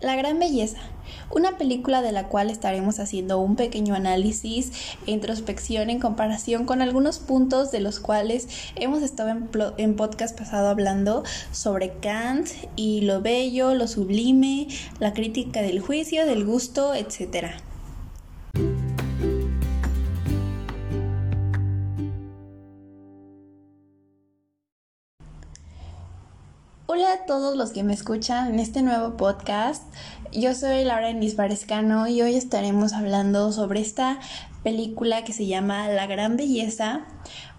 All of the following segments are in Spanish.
La Gran Belleza, una película de la cual estaremos haciendo un pequeño análisis e introspección en comparación con algunos puntos de los cuales hemos estado en, podcast pasado hablando sobre Kant y lo bello, lo sublime, la crítica del juicio, del gusto, etc. Hola a todos los que me escuchan en este nuevo podcast. Yo soy Laura Nisbarescano y hoy estaremos hablando sobre esta película que se llama La Gran Belleza.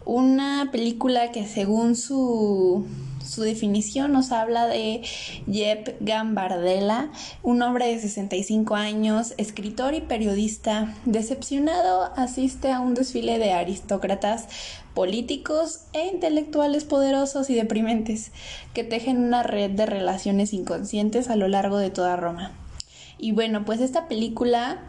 Una película que según su su definición nos habla de Jeb Gambardella, un hombre de 65 años, escritor y periodista, decepcionado, asiste a un desfile de aristócratas políticos e intelectuales poderosos y deprimentes que tejen una red de relaciones inconscientes a lo largo de toda Roma. Y bueno, pues esta película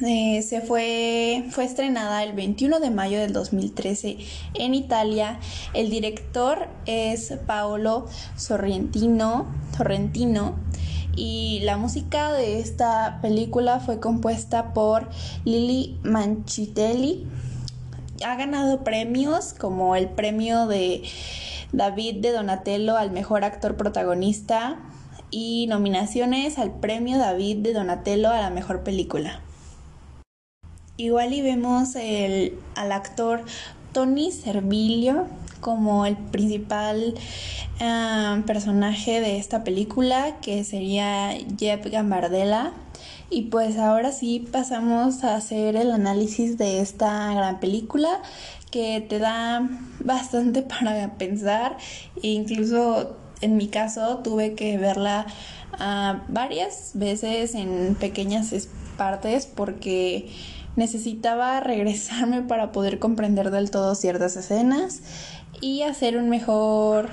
eh, se fue, fue estrenada el 21 de mayo del 2013 en Italia. El director es Paolo Sorrentino, Sorrentino y la música de esta película fue compuesta por Lili Manchitelli. Ha ganado premios como el premio de David de Donatello al mejor actor protagonista y nominaciones al premio David de Donatello a la mejor película. Igual y vemos al actor Tony Servilio como el principal ah, personaje de esta película, que sería Jeff Gambardella. Y pues ahora sí pasamos a hacer el análisis de esta gran película que te da bastante para pensar e incluso en mi caso tuve que verla ah, varias veces en pequeñas partes porque necesitaba regresarme para poder comprender del todo ciertas escenas y hacer un mejor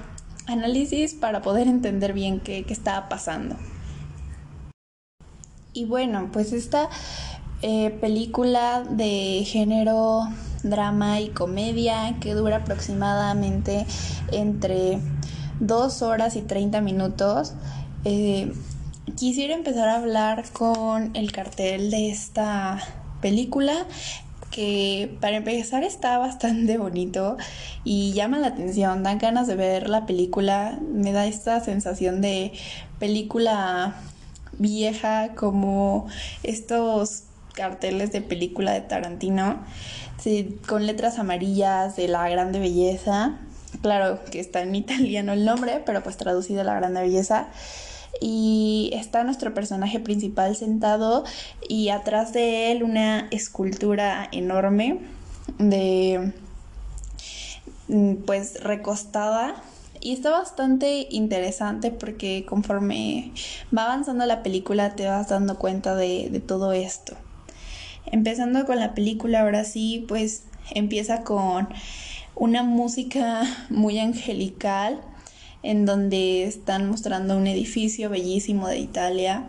análisis para poder entender bien qué, estaba pasando. Y bueno, pues esta eh, película de género drama y comedia que dura aproximadamente entre 2 horas y 30 minutos. Eh, quisiera empezar a hablar con el cartel de esta película que para empezar está bastante bonito y llama la atención, dan ganas de ver la película, me da esta sensación de película vieja como estos carteles de película de Tarantino, con letras amarillas de la grande belleza, claro que está en italiano el nombre, pero pues traducido la grande belleza y está nuestro personaje principal sentado y atrás de él una escultura enorme de mm, pues recostada y está bastante interesante porque conforme va avanzando la película te vas dando cuenta de, de todo esto. Empezando con la película, ahora sí, pues empieza con una música muy angelical en donde están mostrando un edificio bellísimo de Italia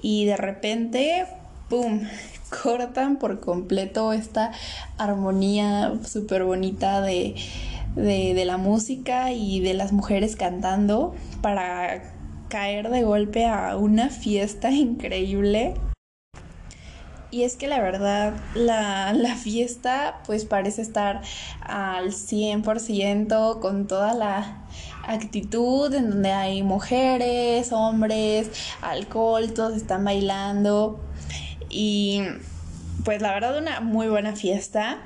y de repente, ¡pum!, cortan por completo esta armonía súper bonita de, de, la música y de las mujeres cantando para caer de golpe a una fiesta increíble. Y es que la verdad, la, la, fiesta pues parece estar al 100% con toda la actitud en donde hay mujeres, hombres, alcohol, todos están bailando y pues la verdad una muy buena fiesta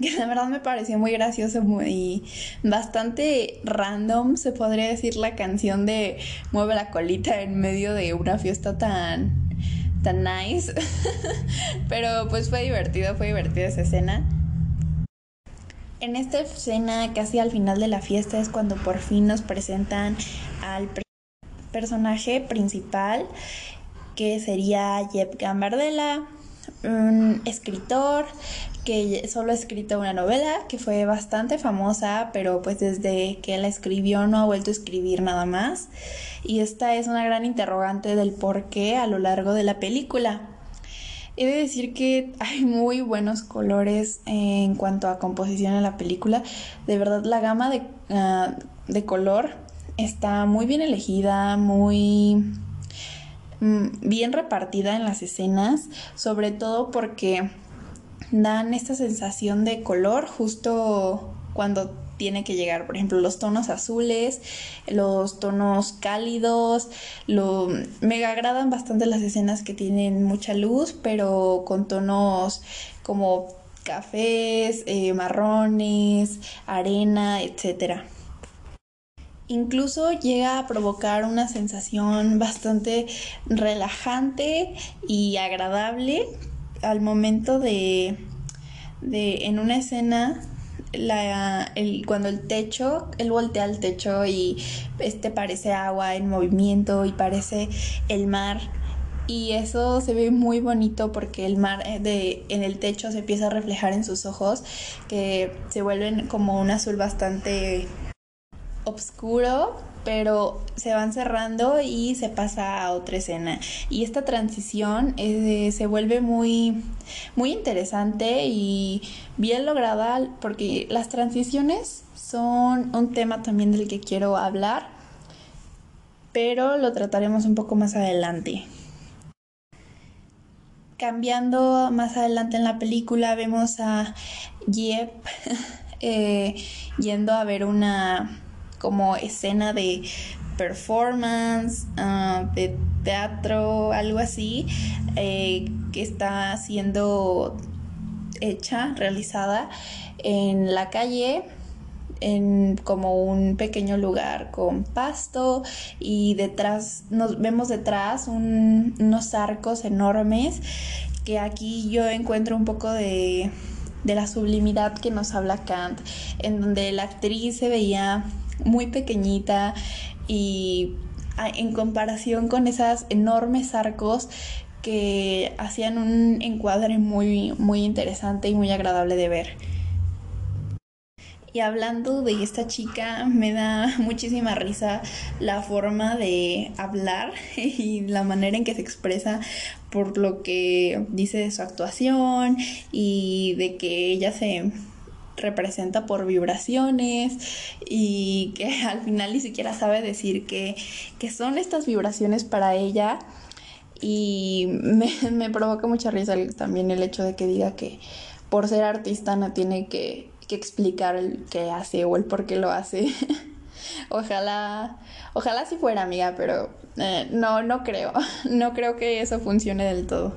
que la verdad me pareció muy gracioso y bastante random, se podría decir la canción de Mueve la colita en medio de una fiesta tan tan nice. Pero pues fue divertido, fue divertida esa escena. En esta escena, casi al final de la fiesta, es cuando por fin nos presentan al personaje principal, que sería Jeb Gambardella, un escritor que solo ha escrito una novela que fue bastante famosa, pero pues desde que la escribió no ha vuelto a escribir nada más. Y esta es una gran interrogante del por qué a lo largo de la película. He de decir que hay muy buenos colores en cuanto a composición en la película. De verdad, la gama de, ah, de color está muy bien elegida, muy mm, bien repartida en las escenas, sobre todo porque dan esta sensación de color justo cuando tiene que llegar, por ejemplo, los tonos azules, los tonos cálidos, lo, me agradan bastante las escenas que tienen mucha luz, pero con tonos como cafés, eh, marrones, arena, etcétera. Incluso llega a provocar una sensación bastante relajante y agradable al momento de, de en una escena la, el, cuando el techo, él voltea al techo y este parece agua en movimiento y parece el mar. Y eso se ve muy bonito porque el mar eh, de, en el techo se empieza a reflejar en sus ojos, que se vuelven como un azul bastante oscuro, pero se van cerrando y se pasa a otra escena. Y esta transición eh, se vuelve muy, muy interesante y bien lograda porque las transiciones son un tema también del que quiero hablar, pero lo trataremos un poco más adelante. Cambiando más adelante en la película vemos a Jeb eh, yendo a ver una como escena de performance, ah, de teatro, algo así, eh, que está siendo hecha, realizada en la calle en como un pequeño lugar con pasto y detrás nos vemos detrás unos arcos enormes que aquí yo encuentro un poco de, de la sublimidad que nos habla Kant en donde la actriz se veía muy pequeñita y en comparación con esas enormes arcos que hacían un encuadre muy, muy interesante y muy agradable de ver. Y hablando de esta chica, me da muchísima risa la forma de hablar y la manera en que se expresa por lo que dice de su actuación y de que ella se representa por vibraciones y que al final ni siquiera sabe decir que, son estas vibraciones para ella y me, provoca mucha risa también el hecho de que diga que por ser artista no tiene que, explicar el qué hace o el por qué lo hace. ojalá, ojalá si fuera amiga, pero eh, no, no creo, no creo que eso funcione del todo.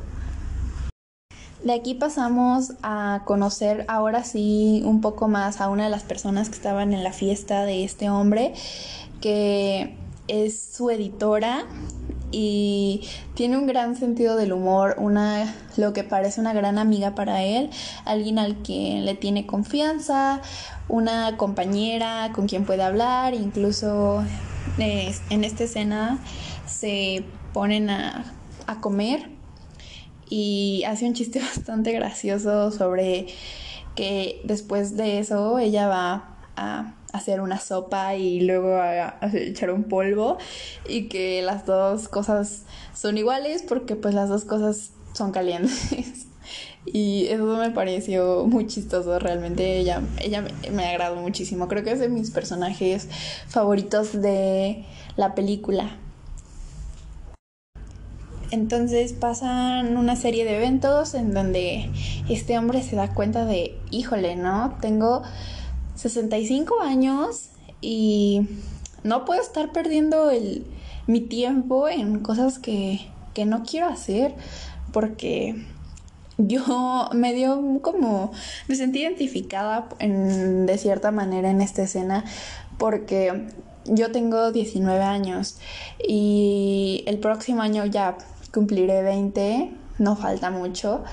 De aquí pasamos a conocer ahora sí un poco más a una de las personas que estaban en la fiesta de este hombre, que es su editora y tiene un gran sentido del humor, una lo que parece una gran amiga para él, alguien al que le tiene confianza, una compañera con quien puede hablar, incluso eh, en esta escena se ponen a, a comer y hace un chiste bastante gracioso sobre que después de eso ella va a hacer una sopa y luego a, echar un polvo y que las dos cosas son iguales porque pues las dos cosas son calientes. Y eso me pareció muy chistoso, realmente ella, ella me agradó muchísimo. Creo que es de mis personajes favoritos de la película. Entonces pasan una serie de eventos en donde este hombre se da cuenta de, híjole, ¿no? Tengo 65 años y no puedo estar perdiendo mi tiempo en cosas que, que no quiero hacer porque yo me dio como, me sentí identificada en, de cierta manera en esta escena porque yo tengo 19 años y el próximo año ya cumpliré 20, no falta mucho.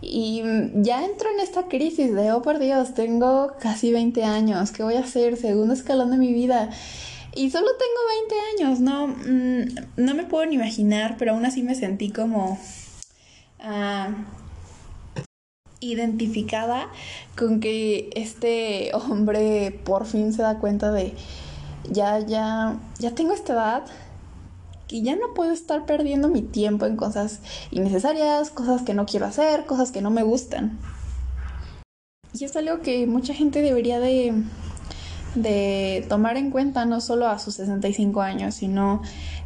Y ya entro en esta crisis de, oh por Dios, tengo casi 20 años, ¿qué voy a hacer? Segundo escalón de mi vida. Y solo tengo 20 años, no, mm, no me puedo ni imaginar, pero aún así me sentí como ah, identificada con que este hombre por fin se da cuenta de, ya, ya, ya tengo esta edad, y ya no puedo estar perdiendo mi tiempo en cosas innecesarias, cosas que no quiero hacer, cosas que no me gustan. Y es algo que mucha gente debería de, tomar en cuenta, no solo a sus 65 años, sino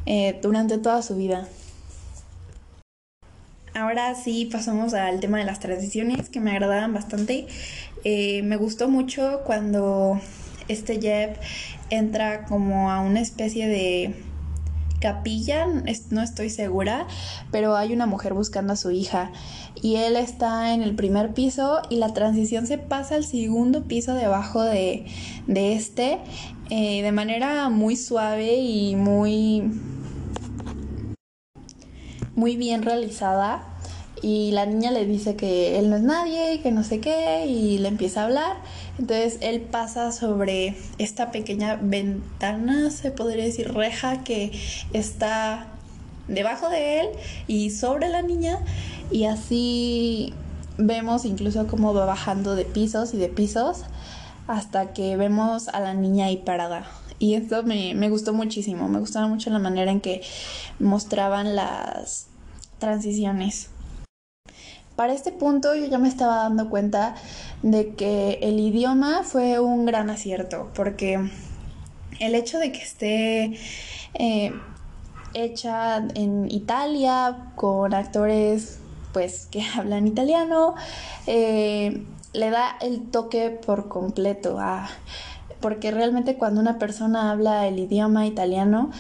eh, durante toda su vida. ahora sí pasamos al tema de las tradiciones que me agradaban bastante. Eh, me gustó mucho cuando este Jeb entra como a una especie de capilla, no estoy segura, pero hay una mujer buscando a su hija y él está en el primer piso y la transición se pasa al segundo piso debajo de, de este eh, de manera muy suave y muy muy bien realizada y la niña le dice que él no es nadie y que no sé qué y le empieza a hablar. Entonces él pasa sobre esta pequeña ventana, se podría decir reja que está debajo de él y sobre la niña y así vemos incluso cómo va bajando de pisos y de pisos hasta que vemos a la niña ahí parada. Y esto me, me gustó muchísimo, me gustaba mucho la manera en que mostraban las transiciones. Para este punto yo ya me estaba dando cuenta de que el idioma fue un gran acierto, porque el hecho de que esté eh, hecha en Italia con actores pues que hablan italiano, eh, le da el toque por completo a porque realmente cuando una persona habla el idioma italiano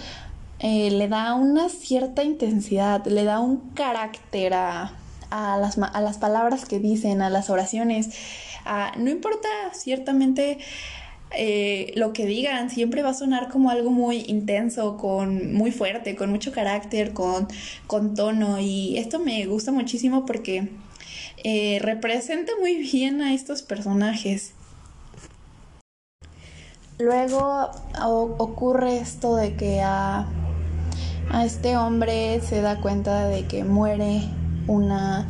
eh, le da una cierta intensidad, le da un carácter a, las, a las palabras que dicen, a las oraciones. no importa ciertamente eh, lo que digan, siempre va a sonar como algo muy intenso, con muy fuerte, con mucho carácter, con, con tono. Y esto me gusta muchísimo porque eh, representa muy bien a estos personajes. Luego ocurre esto de que a, a, este hombre se da cuenta de que muere una,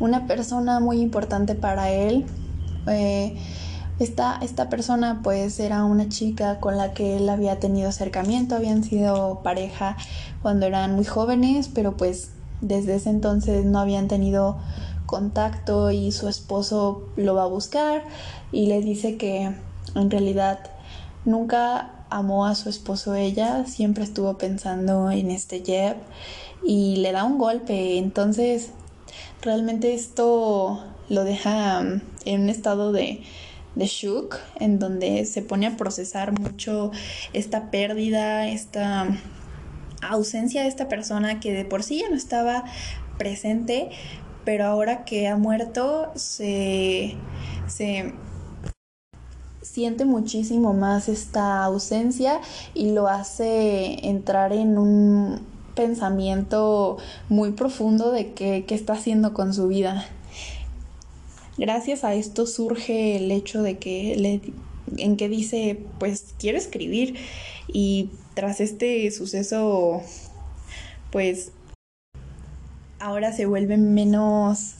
una persona muy importante para él. Eh, esta, esta persona pues era una chica con la que él había tenido acercamiento, habían sido pareja cuando eran muy jóvenes, pero pues desde ese entonces no habían tenido contacto y su esposo lo va a buscar y le dice que en realidad nunca amó a su esposo ella, siempre estuvo pensando en este Jeb y le da un golpe, entonces realmente esto lo deja en un estado de, de shock, en donde se pone a procesar mucho esta pérdida, esta ausencia de esta persona que de por sí ya no estaba presente, pero ahora que ha muerto se, siente muchísimo más esta ausencia y lo hace entrar en un pensamiento muy profundo de qué, qué está haciendo con su vida. Gracias a esto surge el hecho de que le, en que dice, pues quiero escribir y tras este suceso, pues ahora se vuelve menos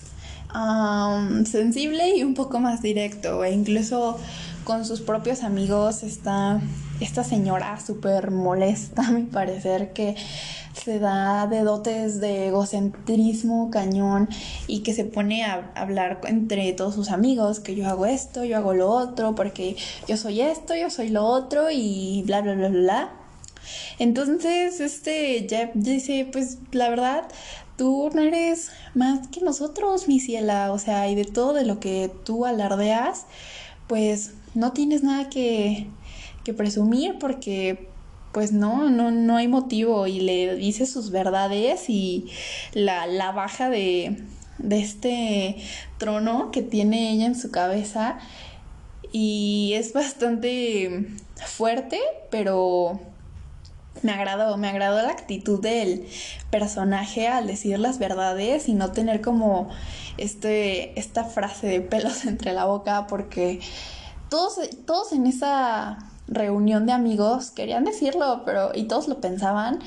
sensible y un poco más directo. E incluso con sus propios amigos está esta señora súper molesta, a mi parecer, que se da de dotes de egocentrismo cañón y que se pone a hablar entre todos sus amigos que yo hago esto, yo hago lo otro, porque yo soy esto, yo soy lo otro y bla, bla, bla, bla. Entonces, este Jeff dice, pues la verdad, tú no eres más que nosotros, mi ciela, o sea, y de todo de lo que tú alardeas, pues no tienes nada que, que presumir porque pues no, no, no hay motivo y le dice sus verdades y la, la baja de, de este trono que tiene ella en su cabeza y es bastante fuerte, pero me agradó, me agradó la actitud del personaje al decir las verdades y no tener como este, esta frase de pelos entre la boca porque todos, todos en esa reunión de amigos querían decirlo, pero y todos lo pensaban,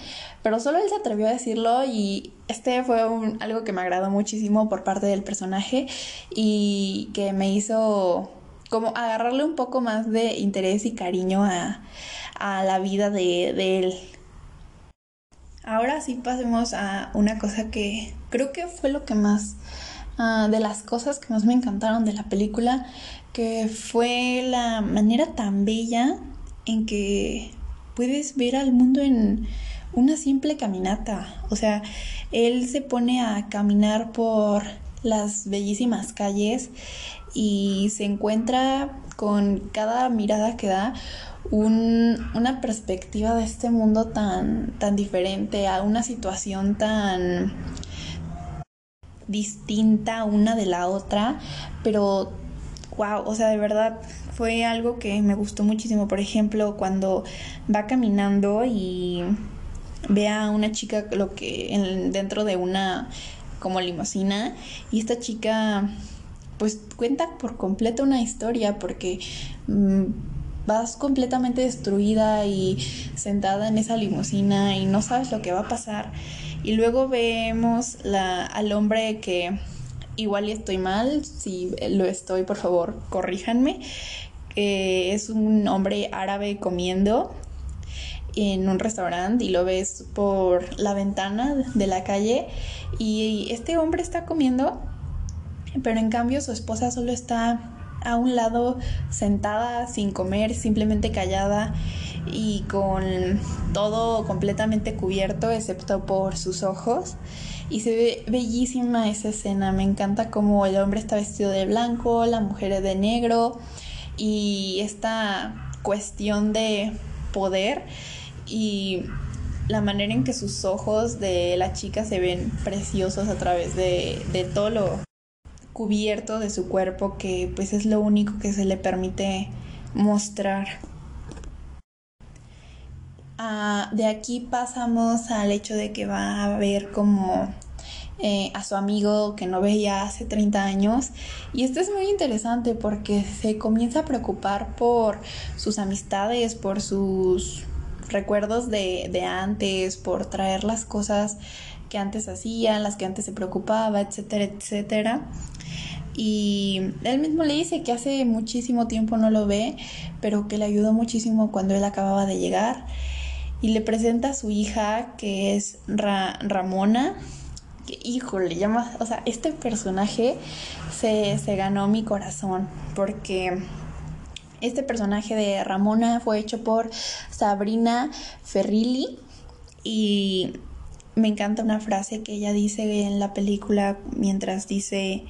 pero solo él se atrevió a decirlo y este fue algo que me agradó muchísimo por parte del personaje y que me hizo como agarrarle un poco más de interés y cariño a, a la vida de, él. Ahora sí pasemos a una cosa que creo que fue lo que más, ah, de las cosas que más me encantaron de la película, que fue la manera tan bella en que puedes ver al mundo en una simple caminata. O sea, él se pone a caminar por las bellísimas calles y se encuentra con cada mirada que da una perspectiva de este mundo tan, tan diferente, a una situación tan distinta una de la otra, pero wow, o sea, de verdad fue algo que me gustó muchísimo. Por ejemplo, cuando va caminando y ve a una chica lo que dentro de una como limusina y esta chica pues cuenta por completo una historia porque mm, vas completamente destruida y sentada en esa limusina y no sabes lo que va a pasar. Y luego vemos la, al hombre que igual y estoy mal, si lo estoy, por favor, corríjanme. es un hombre árabe comiendo en un restaurante y lo ves por la ventana de la calle y este hombre está comiendo, pero en cambio su esposa solo está a un lado sentada sin comer, simplemente callada y con todo completamente cubierto excepto por sus ojos. Y se ve bellísima esa escena, me encanta como el hombre está vestido de blanco, la mujer de negro y esta cuestión de poder y la manera en que sus ojos de la chica se ven preciosos a través de, de todo lo cubierto de su cuerpo que pues es lo único que se le permite mostrar. Ah, de aquí pasamos al hecho de que va a ver como eh, a su amigo que no veía hace 30 años. Y esto es muy interesante porque se comienza a preocupar por sus amistades, por sus recuerdos de, de antes, por traer las cosas que antes hacía, las que antes se preocupaba, etcétera, etcétera. Y él mismo le dice que hace muchísimo tiempo no lo ve, pero que le ayudó muchísimo cuando él acababa de llegar. Y le presenta a su hija, que es Ramona. Que, híjole, llama, o sea, este personaje se, se ganó mi corazón, porque este personaje de Ramona fue hecho por Sabrina Ferrilli y me encanta una frase que ella dice en la película mientras dice,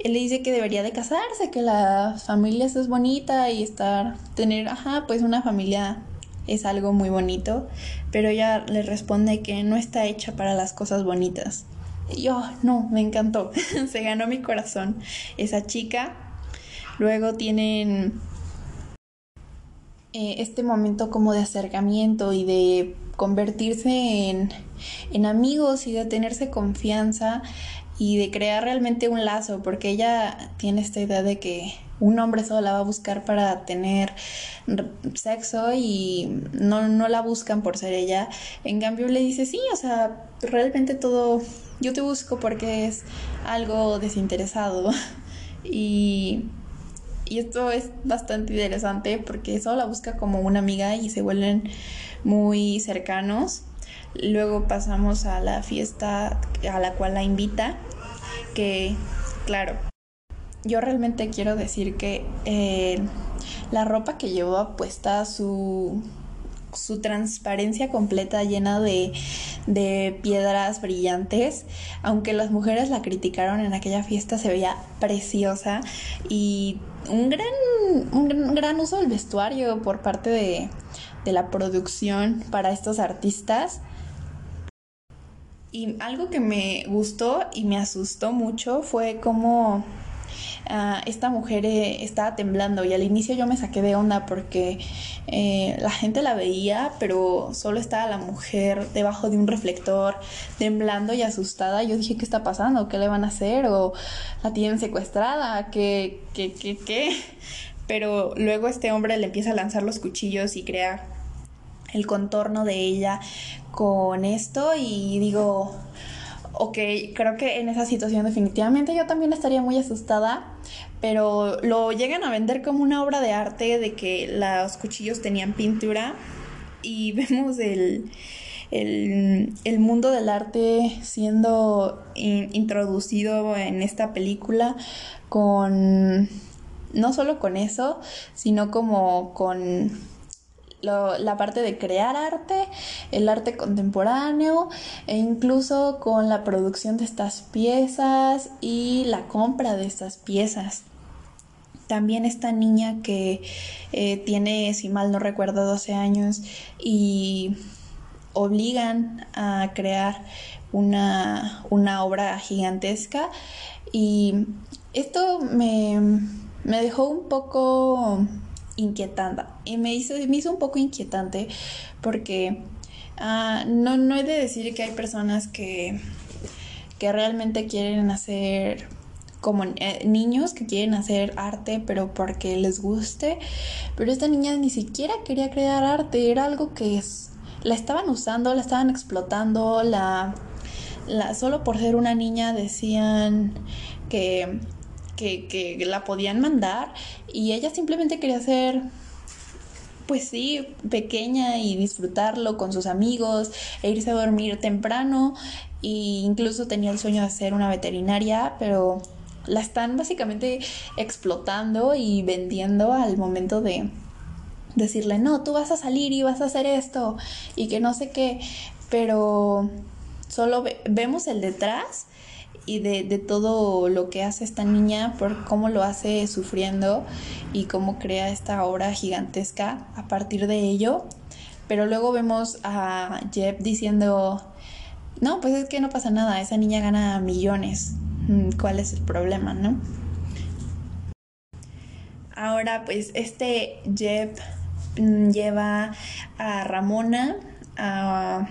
él le dice que debería de casarse, que la familia es bonita y estar, tener, ajá, pues una familia es algo muy bonito, pero ella le responde que no está hecha para las cosas bonitas. Y yo, no, me encantó, se ganó mi corazón esa chica. Luego tienen eh, este momento como de acercamiento y de convertirse en, en amigos y de tenerse confianza y de crear realmente un lazo, porque ella tiene esta idea de que un hombre solo la va a buscar para tener sexo y no, no la buscan por ser ella. En cambio le dice, sí, o sea, realmente todo, yo te busco porque es algo desinteresado. y, y esto es bastante interesante porque solo la busca como una amiga y se vuelven muy cercanos. Luego pasamos a la fiesta a la cual la invita, que claro, yo realmente quiero decir que eh, la ropa que llevó puesta, su, su transparencia completa llena de, de, piedras brillantes, aunque las mujeres la criticaron en aquella fiesta, se veía preciosa y un gran, un gran uso del vestuario por parte de, de la producción para estos artistas. Y algo que me gustó y me asustó mucho fue como ah, esta mujer eh, estaba temblando y al inicio yo me saqué de onda porque eh, la gente la veía, pero solo estaba la mujer debajo de un reflector temblando y asustada. Yo dije, ¿qué está pasando? ¿Qué le van a hacer? ¿O la tienen secuestrada? ¿Qué, qué, qué, qué? Pero luego este hombre le empieza a lanzar los cuchillos y crea el contorno de ella con esto y digo, ok, creo que en esa situación definitivamente yo también estaría muy asustada, pero lo llegan a vender como una obra de arte de que los cuchillos tenían pintura y vemos el, el, mundo del arte siendo introducido en esta película con no solo con eso, sino como con la parte de crear arte, el arte contemporáneo e incluso con la producción de estas piezas y la compra de estas piezas. También esta niña que eh, tiene, si mal no recuerdo, 12 años y obligan a crear una, obra gigantesca y esto me, me dejó un poco inquietante y me hizo, me hizo un poco inquietante porque ah, no, no he de decir que hay personas que, que realmente quieren hacer como eh, niños que quieren hacer arte pero porque les guste. Pero esta niña ni siquiera quería crear arte era algo que es, la estaban usando la estaban explotando la, la solo por ser una niña decían que que, la podían mandar y ella simplemente quería ser pues sí, pequeña y disfrutarlo con sus amigos e irse a dormir temprano e incluso tenía el sueño de ser una veterinaria, pero la están básicamente explotando y vendiendo al momento de decirle, no, tú vas a salir y vas a hacer esto y que no sé qué, pero solo vemos el detrás y de, de, todo lo que hace esta niña, por cómo lo hace sufriendo y cómo crea esta obra gigantesca a partir de ello. Pero luego vemos a Jeb diciendo, no, pues es que no pasa nada, esa niña gana millones, mm, ¿cuál es el problema, no? Ahora pues este Jeb mm, lleva a Ramona a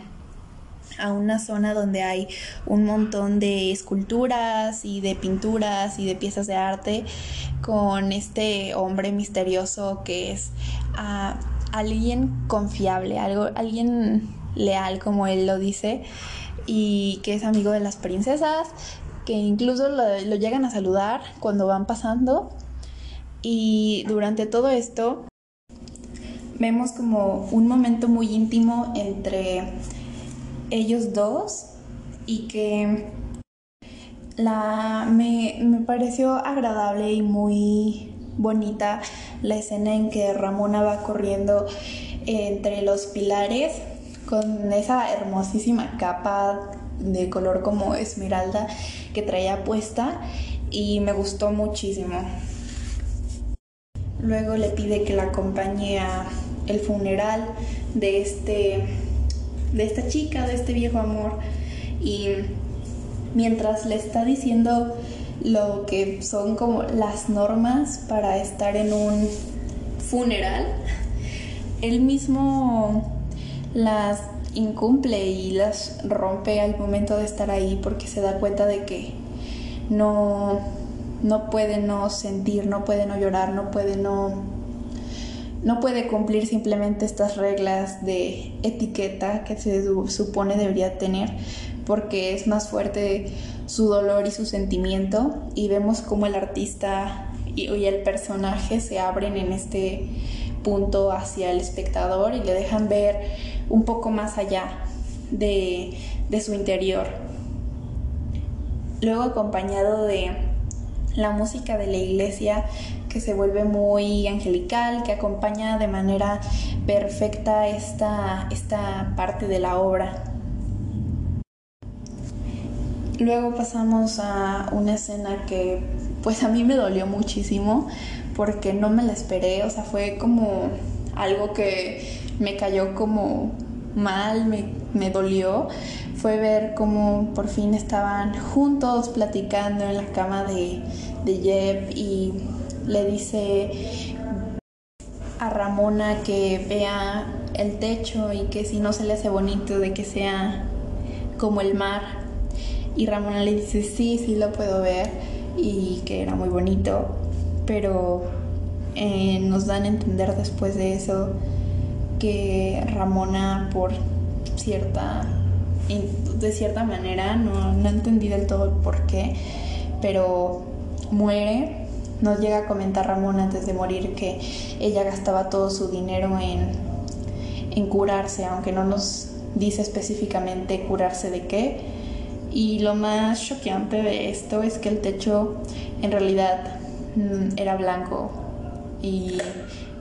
a una zona donde hay un montón de esculturas y de pinturas y de piezas de arte con este hombre misterioso que es ah, alguien confiable, algo, alguien leal como él lo dice y que es amigo de las princesas, que incluso lo, lo llegan a saludar cuando van pasando. Y durante todo esto vemos como un momento muy íntimo entre ellos dos y que la, me, me pareció agradable y muy bonita la escena en que Ramona va corriendo entre los pilares con esa hermosísima capa de color como esmeralda que traía puesta y me gustó muchísimo. Luego le pide que la acompañe a el funeral de este de esta chica, de este viejo amor. Y mientras le está diciendo lo que son como las normas para estar en un funeral, él mismo las incumple y las rompe al momento de estar ahí porque se da cuenta de que no, no puede no sentir, no puede no llorar, no puede no no puede cumplir simplemente estas reglas de etiqueta que se supone debería tener porque es más fuerte su dolor y su sentimiento y vemos cómo el artista y, el personaje se abren en este punto hacia el espectador y le dejan ver un poco más allá de, de su interior. Luego acompañado de la música de la iglesia que se vuelve muy angelical, que acompaña de manera perfecta esta, esta parte de la obra. Luego pasamos a una escena que pues a mí me dolió muchísimo porque no me la esperé, o sea, fue como algo que me cayó como mal, me, me dolió, fue ver cómo por fin estaban juntos platicando en la cama de, de Jeb y le dice a Ramona que vea el techo y que si no se le hace bonito de que sea como el mar. Y Ramona le dice, sí, sí lo puedo ver y que era muy bonito, pero eh, nos dan a entender después de eso que Ramona por cierta, de cierta manera, no, no entendí del todo el por qué, pero muere nos llega a comentar Ramón antes de morir que ella gastaba todo su dinero en, en curarse, aunque no nos dice específicamente curarse de qué. Y lo más choqueante de esto es que el techo en realidad mm, era blanco y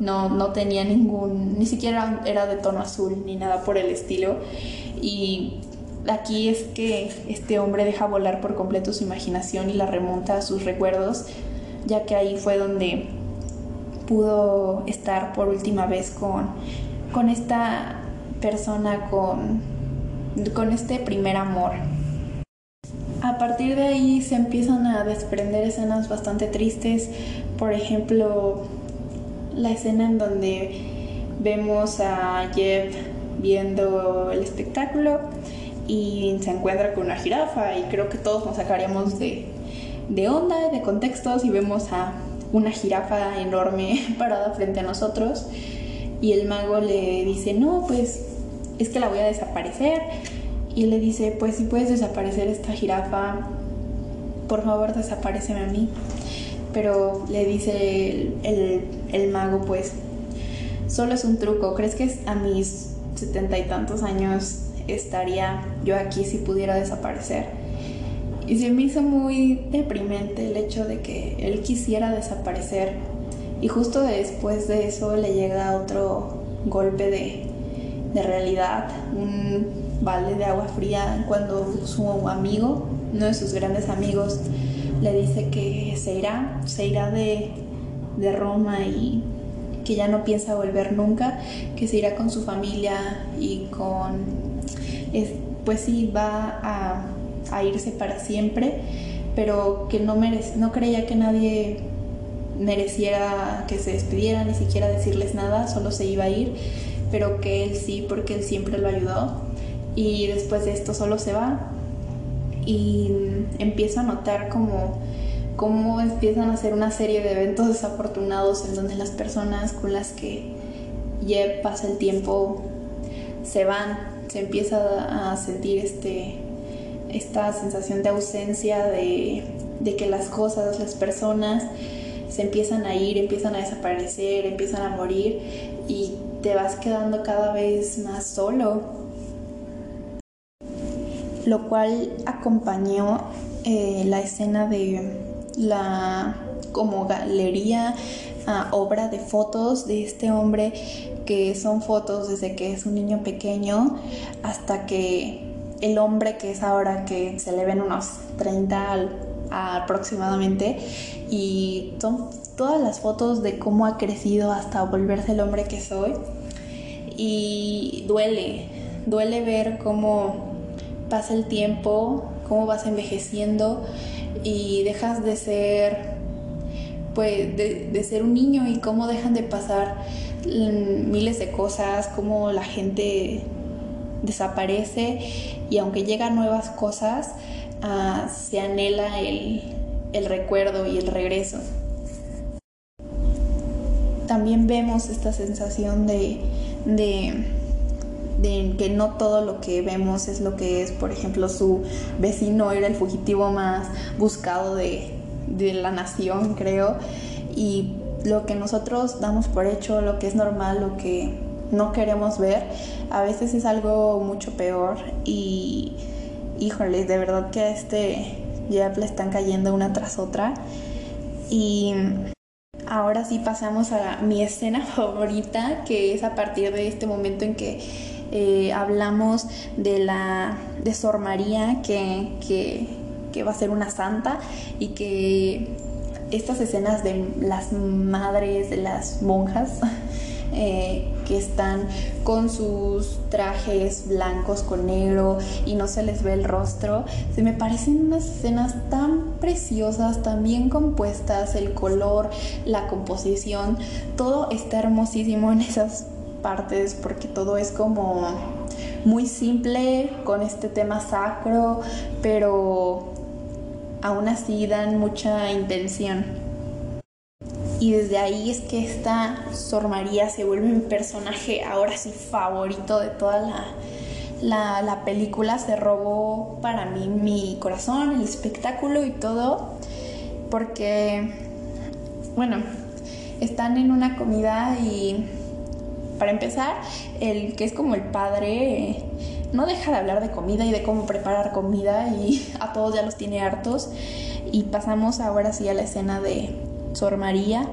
no, no tenía ningún, ni siquiera era de tono azul ni nada por el estilo. Y aquí es que este hombre deja volar por completo su imaginación y la remonta a sus recuerdos, ya que ahí fue donde pudo estar por última vez con, con esta persona, con, con este primer amor. A partir de ahí se empiezan a desprender escenas bastante tristes, por ejemplo, la escena en donde vemos a Jeff viendo el espectáculo y se encuentra con una jirafa y creo que todos nos sacaríamos de, de onda, de contextos y vemos a una jirafa enorme parada frente a nosotros y el mago le dice, no, pues es que la voy a desaparecer y le dice, pues si puedes desaparecer esta jirafa, por favor desapareceme a mí. Pero le dice el, el mago, pues solo es un truco, ¿crees que a mis setenta y tantos años estaría yo aquí si pudiera desaparecer? Y se me hizo muy deprimente el hecho de que él quisiera desaparecer. Y justo después de eso le llega otro golpe de, de realidad, un balde de agua fría cuando su amigo, uno de sus grandes amigos, le dice que se irá, se irá de, de Roma y que ya no piensa volver nunca, que se irá con su familia y con, pues sí, va a, a, irse para siempre, pero que no, merece, no creía que nadie mereciera que se despidiera, ni siquiera decirles nada, solo se iba a ir, pero que él sí, porque él siempre lo ayudó. Y después de esto solo se va y empiezo a notar como cómo empiezan a hacer una serie de eventos desafortunados en donde las personas con las que ya pasa el tiempo se van, se empieza a sentir este, esta sensación de ausencia, de, de que las cosas, las personas se empiezan a ir, empiezan a desaparecer, empiezan a morir y te vas quedando cada vez más solo. Lo cual acompañó eh, la escena de la como galería, ah, obra de fotos de este hombre que son fotos desde que es un niño pequeño hasta que el hombre que es ahora que se le ven unos 30 aproximadamente. Y son todas las fotos de cómo ha crecido hasta volverse el hombre que soy. Y duele, duele ver cómo pasa el tiempo, cómo vas envejeciendo y dejas de ser pues de, de ser un niño y cómo dejan de pasar miles de cosas, cómo la gente desaparece y aunque llegan nuevas cosas, Ah, se anhela el, recuerdo y el regreso. También vemos esta sensación de, de, que no todo lo que vemos es lo que es. Por ejemplo, su vecino era el fugitivo más buscado de, de la nación, creo. Y lo que nosotros damos por hecho, lo que es normal, lo que no queremos ver, a veces es algo mucho peor y híjole, de verdad que a este ya le están cayendo una tras otra. Y ahora sí pasamos a mi escena favorita, que es a partir de este momento en que eh, hablamos de la de Sor María, que, que, que va a ser una santa y que estas escenas de las madres, de las monjas, eh, que están con sus trajes blancos con negro y no se les ve el rostro. Se me parecen unas escenas tan preciosas, tan bien compuestas, el color, la composición, todo está hermosísimo en esas partes porque todo es como muy simple con este tema sacro, pero aún así dan mucha intención. Y desde ahí es que esta Sor María se vuelve mi personaje ahora sí favorito de toda la, la, película. Se robó para mí mi corazón, el espectáculo y todo. Porque, bueno, están en una comida y para empezar, el que es como el padre no deja de hablar de comida y de cómo preparar comida y a todos ya los tiene hartos. Y pasamos ahora sí a la escena de Sor María,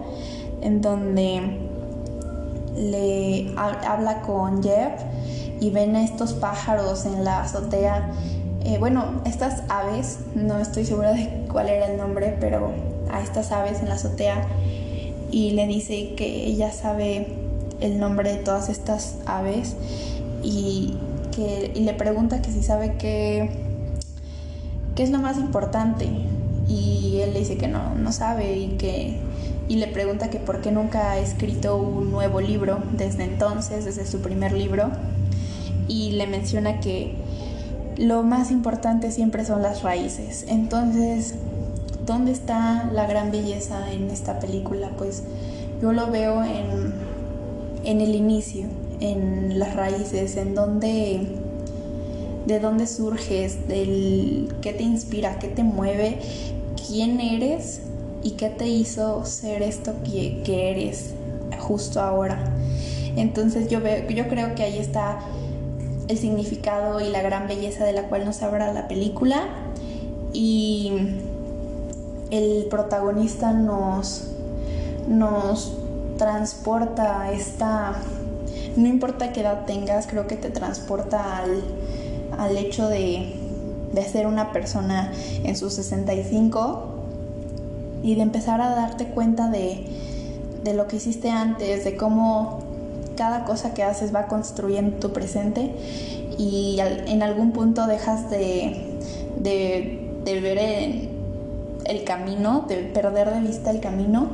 en donde le habla con Jeff y ven a estos pájaros en la azotea. Eh, bueno, estas aves, no estoy segura de cuál era el nombre, pero a estas aves en la azotea y le dice que ella sabe el nombre de todas estas aves y, que, le pregunta que si sabe qué, qué es lo más importante y él le dice que no, no sabe y que y le pregunta que por qué nunca ha escrito un nuevo libro desde entonces, desde su primer libro y le menciona que lo más importante siempre son las raíces. Entonces, ¿dónde está la gran belleza en esta película? Pues yo lo veo en, en el inicio, en las raíces, en donde de dónde surges, del qué te inspira, qué te mueve, quién eres y qué te hizo ser esto que, que eres justo ahora. Entonces yo veo, yo creo que ahí está el significado y la gran belleza de la cual nos habla la película y el protagonista nos, nos transporta esta, no importa qué edad tengas, creo que te transporta al, al hecho de, de ser una persona en sus 65 y de empezar a darte cuenta de, de lo que hiciste antes, de cómo cada cosa que haces va construyendo tu presente y en algún punto dejas de, de, de ver el, camino, de perder de vista el camino,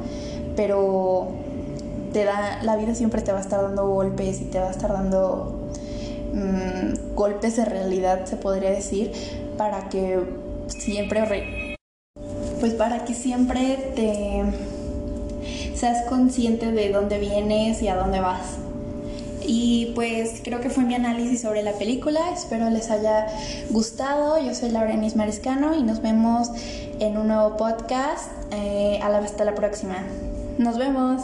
pero te da, la vida siempre te va a estar dando golpes y te va a estar dando mm, golpes de realidad, se podría decir, para que siempre, pues para que siempre te seas consciente de dónde vienes y a dónde vas. Y pues creo que fue mi análisis sobre la película. Espero les haya gustado. Yo soy Laurenis Mariscano y nos vemos en un nuevo podcast. Eh, hasta la próxima. Nos vemos.